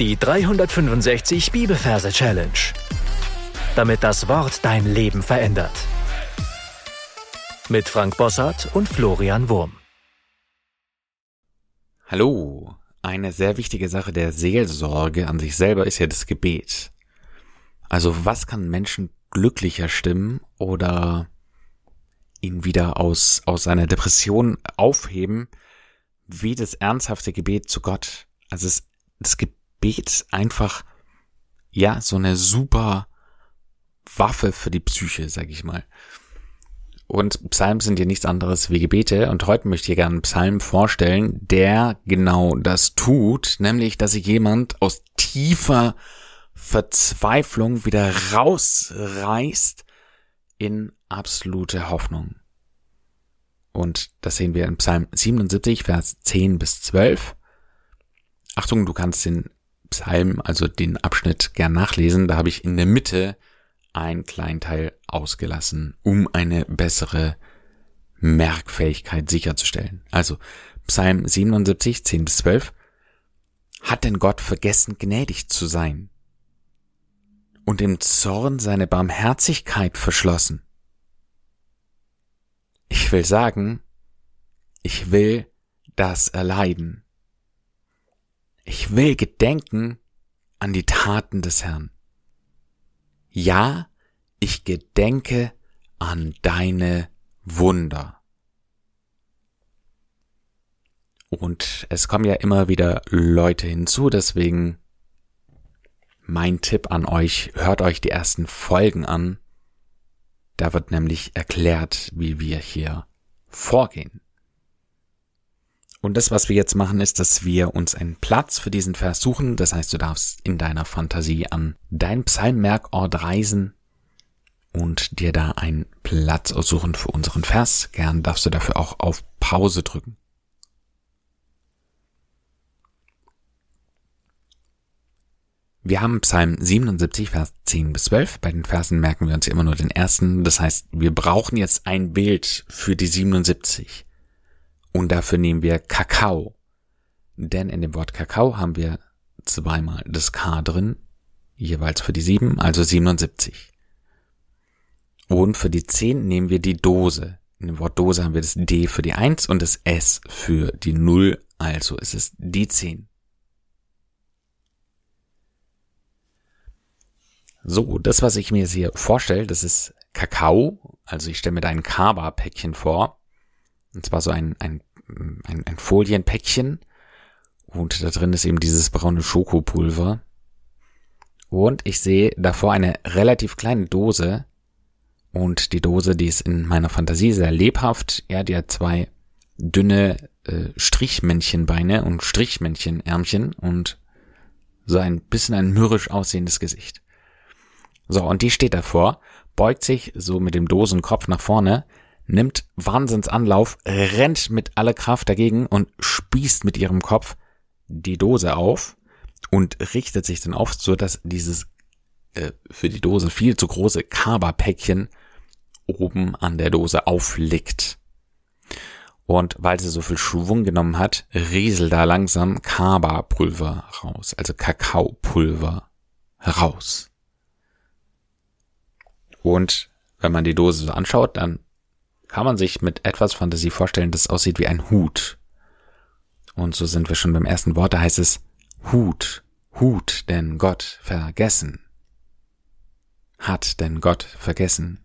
Die 365 Bibelverse Challenge. Damit das Wort dein Leben verändert. Mit Frank Bossart und Florian Wurm. Hallo. Eine sehr wichtige Sache der Seelsorge an sich selber ist ja das Gebet. Also was kann Menschen glücklicher stimmen oder ihn wieder aus, aus einer Depression aufheben, wie das ernsthafte Gebet zu Gott. Also es, das Gebet ist einfach, ja, so eine super Waffe für die Psyche, sag ich mal. Und Psalmen sind ja nichts anderes wie Gebete. Und heute möchte ich gerne einen Psalm vorstellen, der genau das tut, nämlich, dass sich jemand aus tiefer Verzweiflung wieder rausreißt in absolute Hoffnung. Und das sehen wir in Psalm 77, Vers 10 bis 12. Achtung, du kannst den Psalm, also den Abschnitt gern nachlesen. Da habe ich in der Mitte einen kleinen Teil ausgelassen, um eine bessere Merkfähigkeit sicherzustellen. Also Psalm 77, 10 bis 12. Hat denn Gott vergessen, gnädig zu sein? Und im Zorn seine Barmherzigkeit verschlossen? Ich will sagen, ich will das erleiden. Ich will gedenken an die Taten des Herrn. Ja, ich gedenke an deine Wunder. Und es kommen ja immer wieder Leute hinzu, deswegen mein Tipp an euch, hört euch die ersten Folgen an da wird nämlich erklärt, wie wir hier vorgehen. Und das, was wir jetzt machen, ist, dass wir uns einen Platz für diesen Vers suchen. Das heißt, du darfst in deiner Fantasie an dein Psalmmerkort reisen und dir da einen Platz aussuchen für unseren Vers. Gern darfst du dafür auch auf Pause drücken. Wir haben Psalm 77, Vers 10 bis 12. Bei den Versen merken wir uns immer nur den ersten. Das heißt, wir brauchen jetzt ein Bild für die 77. Und dafür nehmen wir Kakao. Denn in dem Wort Kakao haben wir zweimal das K drin, jeweils für die 7, also 77. Und für die 10 nehmen wir die Dose. In dem Wort Dose haben wir das D für die 1 und das S für die 0, also ist es die 10. So, das, was ich mir jetzt hier vorstelle, das ist Kakao. Also ich stelle mir da ein Kaba-Päckchen vor. Und zwar so ein, ein, ein, ein Folienpäckchen. Und da drin ist eben dieses braune Schokopulver. Und ich sehe davor eine relativ kleine Dose. Und die Dose, die ist in meiner Fantasie sehr lebhaft. Ja, die hat zwei dünne äh, Strichmännchenbeine und Strichmännchenärmchen und so ein bisschen ein mürrisch aussehendes Gesicht. So, und die steht davor, beugt sich so mit dem Dosenkopf nach vorne, nimmt Wahnsinnsanlauf, rennt mit aller Kraft dagegen und spießt mit ihrem Kopf die Dose auf und richtet sich dann auf, so dass dieses äh, für die Dose viel zu große Kaba-Päckchen oben an der Dose aufliegt. Und weil sie so viel Schwung genommen hat, rieselt da langsam Kaba-Pulver raus, also Kakaopulver raus. Und wenn man die Dose so anschaut, dann kann man sich mit etwas Fantasie vorstellen, das aussieht wie ein Hut. Und so sind wir schon beim ersten Wort, da heißt es Hut, Hut, denn Gott vergessen. Hat denn Gott vergessen.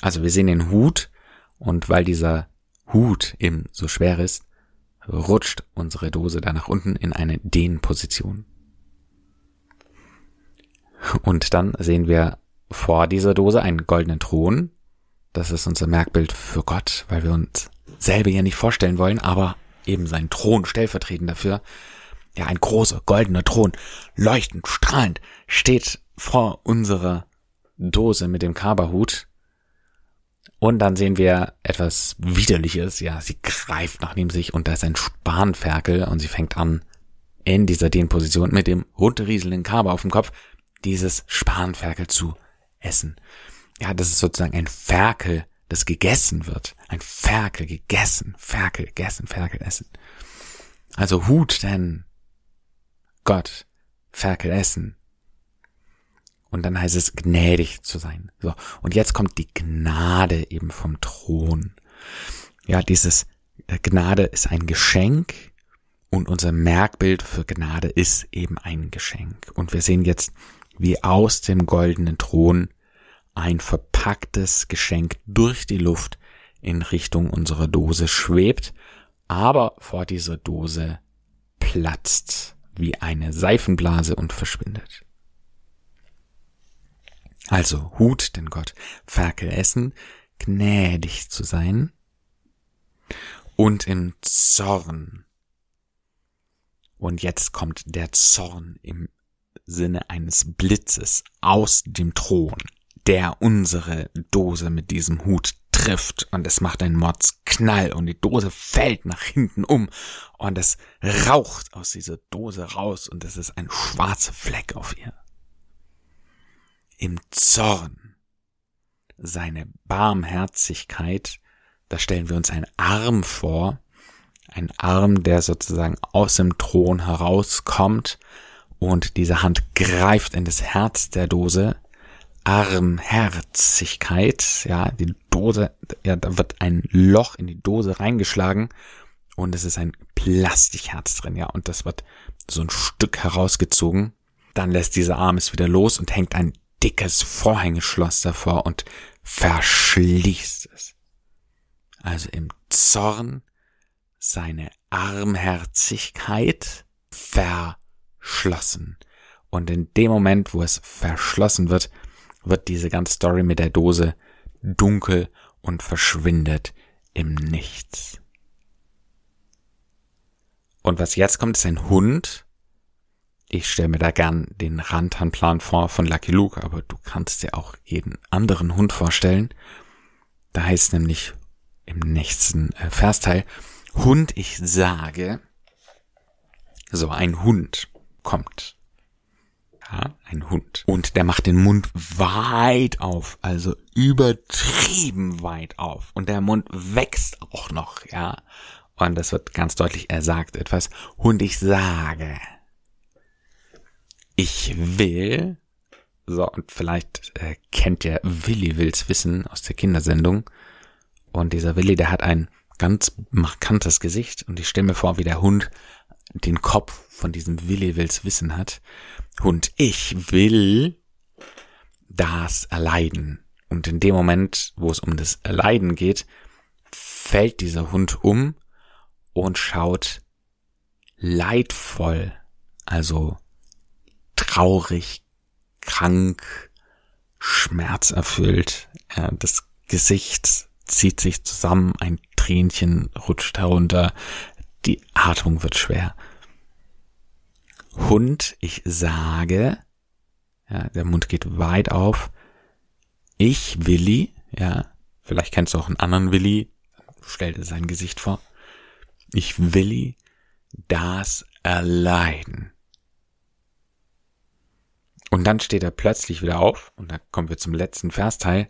Also wir sehen den Hut und weil dieser Hut eben so schwer ist, rutscht unsere Dose da nach unten in eine Dehnposition. Und dann sehen wir vor dieser Dose einen goldenen Thron. Das ist unser Merkbild für Gott, weil wir uns selber ja nicht vorstellen wollen, aber eben sein Thron stellvertretend dafür. Ja, ein großer goldener Thron, leuchtend, strahlend, steht vor unserer Dose mit dem Kaberhut. Und dann sehen wir etwas Widerliches. Ja, sie greift nach neben sich und da ist ein Spanferkel und sie fängt an, in dieser Dehnposition mit dem runterrieselnden Kaber auf dem Kopf dieses Spanferkel zu essen. Ja, das ist sozusagen ein Ferkel, das gegessen wird. Ein Ferkel gegessen, Ferkel gegessen, Ferkel essen. Also Hut denn Gott, Ferkel essen. Und dann heißt es gnädig zu sein. So. Und jetzt kommt die Gnade eben vom Thron. Ja, dieses äh, Gnade ist ein Geschenk und unser Merkbild für Gnade ist eben ein Geschenk. Und wir sehen jetzt, wie aus dem goldenen Thron ein verpacktes Geschenk durch die Luft in Richtung unserer Dose schwebt, aber vor dieser Dose platzt wie eine Seifenblase und verschwindet. Also Hut den Gott, Ferkel essen, gnädig zu sein und im Zorn. Und jetzt kommt der Zorn im Sinne eines Blitzes aus dem Thron, der unsere Dose mit diesem Hut trifft und es macht einen Mordsknall und die Dose fällt nach hinten um und es raucht aus dieser Dose raus und es ist ein schwarzer Fleck auf ihr. Im Zorn, seine Barmherzigkeit, da stellen wir uns einen Arm vor, ein Arm, der sozusagen aus dem Thron herauskommt und diese Hand greift in das Herz der Dose. Armherzigkeit, ja, die Dose, ja, da wird ein Loch in die Dose reingeschlagen und es ist ein Plastikherz drin, ja, und das wird so ein Stück herausgezogen. Dann lässt dieser Arm es wieder los und hängt ein dickes Vorhängeschloss davor und verschließt es. Also im Zorn seine Armherzigkeit verschlossen. Und in dem Moment, wo es verschlossen wird, wird diese ganze Story mit der Dose dunkel und verschwindet im Nichts. Und was jetzt kommt, ist ein Hund. Ich stelle mir da gern den Rantanplan vor von Lucky Luke, aber du kannst dir auch jeden anderen Hund vorstellen. Da heißt nämlich im nächsten äh, Versteil, Hund, ich sage, so ein Hund kommt. Ja, ein Hund. Und der macht den Mund weit auf, also übertrieben weit auf. Und der Mund wächst auch noch, ja. Und das wird ganz deutlich, er sagt etwas, Hund, ich sage, ich will, so, und vielleicht äh, kennt ihr Willi Wills Wissen aus der Kindersendung. Und dieser Willi, der hat ein ganz markantes Gesicht. Und ich stelle mir vor, wie der Hund den Kopf von diesem Willi Wills Wissen hat. Und ich will das erleiden. Und in dem Moment, wo es um das Erleiden geht, fällt dieser Hund um und schaut leidvoll, also traurig, krank, schmerzerfüllt. Ja, das Gesicht zieht sich zusammen, ein Tränchen rutscht herunter, die Atmung wird schwer. Hund, ich sage, ja, der Mund geht weit auf. Ich, Willi, ja, vielleicht kennst du auch einen anderen Willi, stell dir sein Gesicht vor. Ich, Willi, das erleiden. Und dann steht er plötzlich wieder auf, und da kommen wir zum letzten Versteil.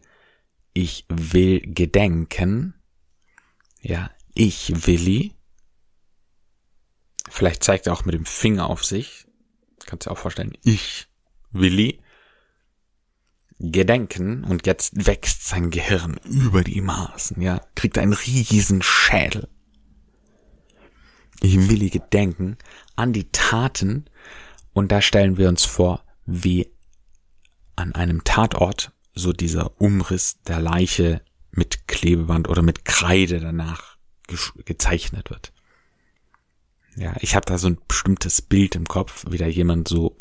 Ich will gedenken. Ja, ich, Willi, Vielleicht zeigt er auch mit dem Finger auf sich. Kannst du dir auch vorstellen. Ich, Willi, gedenken und jetzt wächst sein Gehirn über die Maßen, ja, kriegt einen riesen Schädel. Ich willi gedenken an die Taten und da stellen wir uns vor, wie an einem Tatort so dieser Umriss der Leiche mit Klebeband oder mit Kreide danach gezeichnet wird. Ja, ich habe da so ein bestimmtes Bild im Kopf, wie da jemand so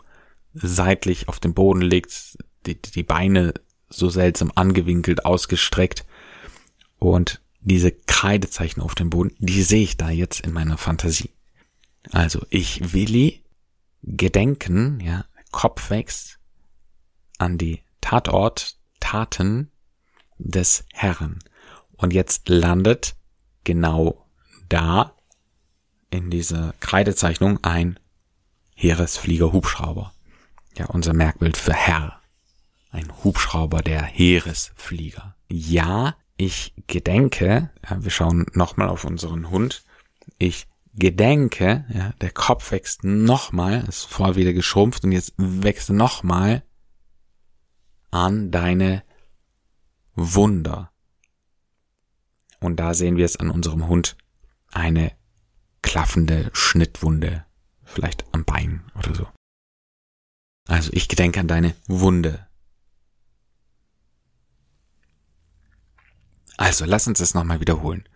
seitlich auf den Boden liegt, die, die Beine so seltsam angewinkelt, ausgestreckt und diese Kreidezeichen auf dem Boden, die sehe ich da jetzt in meiner Fantasie. Also ich Willi gedenken, ja, Kopf wächst an die Tatort, Taten des Herrn. Und jetzt landet genau da in diese Kreidezeichnung ein Heeresflieger-Hubschrauber. Ja, unser Merkbild für Herr. Ein Hubschrauber der Heeresflieger. Ja, ich gedenke, ja, wir schauen nochmal auf unseren Hund. Ich gedenke, ja, der Kopf wächst nochmal, ist vorher wieder geschrumpft und jetzt wächst nochmal an deine Wunder. Und da sehen wir es an unserem Hund, eine klaffende Schnittwunde, vielleicht am Bein oder so. Also ich gedenke an deine Wunde. Also lass uns das nochmal wiederholen.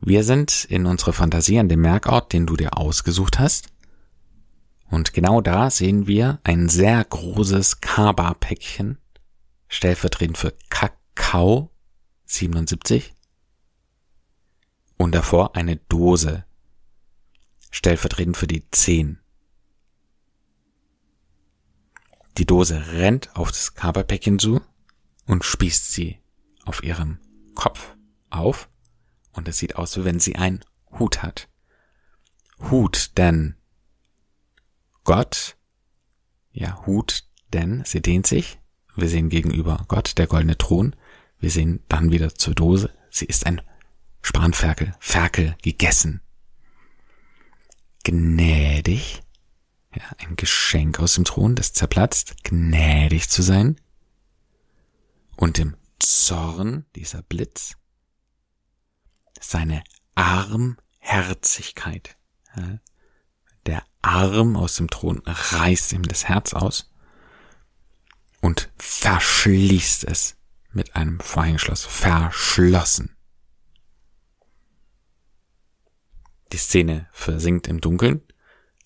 Wir sind in unserer Fantasie an dem Merkort, den du dir ausgesucht hast. Und genau da sehen wir ein sehr großes Kaba-Päckchen, stellvertretend für Kakao 77. Und davor eine Dose, stellvertretend für die 10. Die Dose rennt auf das Kaba-Päckchen zu und spießt sie auf ihrem Kopf auf und es sieht aus, wie wenn sie einen Hut hat. Hut, denn Gott, ja, Hut, denn sie dehnt sich. Wir sehen gegenüber Gott der goldene Thron. Wir sehen dann wieder zur Dose. Sie ist ein Spanferkel, Ferkel gegessen. Gnädig, ja, ein Geschenk aus dem Thron, das zerplatzt, gnädig zu sein. Und im Zorn, dieser Blitz, seine Armherzigkeit. Der Arm aus dem Thron reißt ihm das Herz aus und verschließt es mit einem Vorhängeschloss. Verschlossen. Die Szene versinkt im Dunkeln.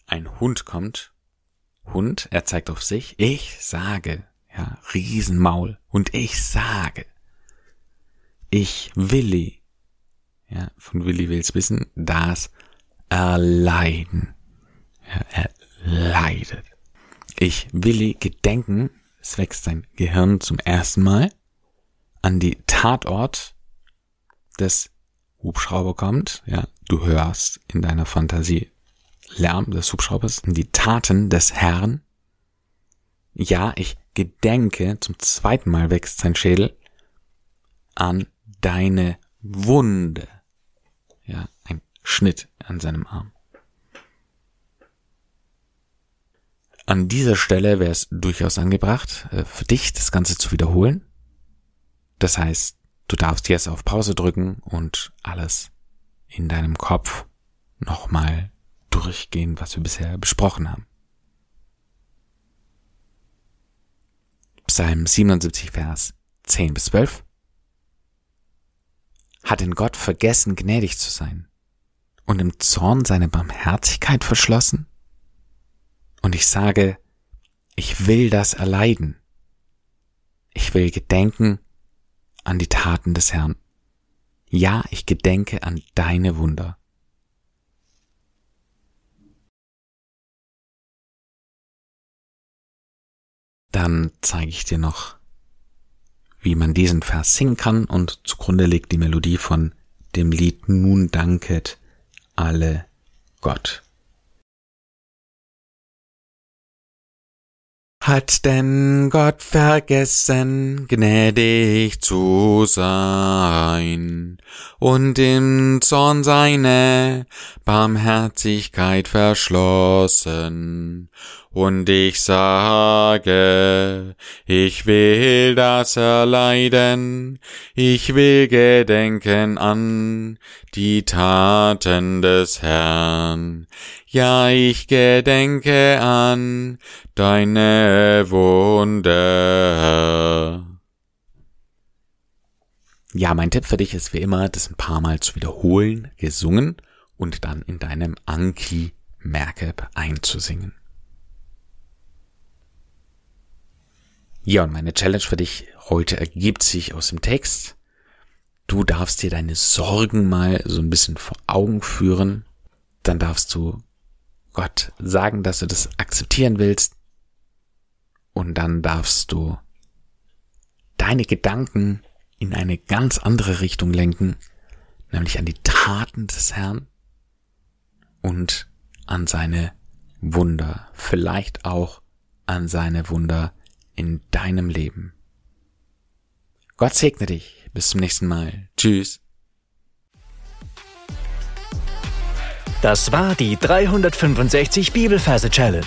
Ein Hund kommt. Hund, er zeigt auf sich. Ich sage, ja, Riesenmaul. Und ich sage, ich Willi, ja, von Willi will's wissen, das Erleiden. Ja, er leidet. Ich Willi gedenken, es wächst sein Gehirn zum ersten Mal, an die Tatort des Hubschrauber kommt, ja, du hörst in deiner Fantasie Lärm des Hubschraubers, die Taten des Herrn. Ja, ich gedenke, zum zweiten Mal wächst sein Schädel an deine Wunde. Ja, ein Schnitt an seinem Arm. An dieser Stelle wäre es durchaus angebracht, äh, für dich das Ganze zu wiederholen. Das heißt, du darfst jetzt auf Pause drücken und alles in deinem Kopf nochmal durchgehen, was wir bisher besprochen haben. Psalm 77, Vers 10 bis 12. Hat denn Gott vergessen, gnädig zu sein und im Zorn seine Barmherzigkeit verschlossen? Und ich sage, ich will das erleiden. Ich will gedenken an die Taten des Herrn. Ja, ich gedenke an deine Wunder. Dann zeige ich dir noch wie man diesen Vers singen kann und zugrunde liegt die Melodie von dem Lied Nun danket alle Gott. Hat denn Gott vergessen, gnädig zu sein und im Zorn seine Barmherzigkeit verschlossen und ich sage, ich will das erleiden, ich will gedenken an die Taten des Herrn. Ja, ich gedenke an deine Wunder. Ja, mein Tipp für dich ist wie immer, das ein paar Mal zu wiederholen, gesungen und dann in deinem Anki Merkab einzusingen. Ja, und meine Challenge für dich heute ergibt sich aus dem Text. Du darfst dir deine Sorgen mal so ein bisschen vor Augen führen. Dann darfst du Gott sagen, dass du das akzeptieren willst. Und dann darfst du deine Gedanken in eine ganz andere Richtung lenken, nämlich an die Taten des Herrn und an seine Wunder, vielleicht auch an seine Wunder in deinem Leben. Gott segne dich. Bis zum nächsten Mal. Tschüss. Das war die 365 Bibelferse Challenge.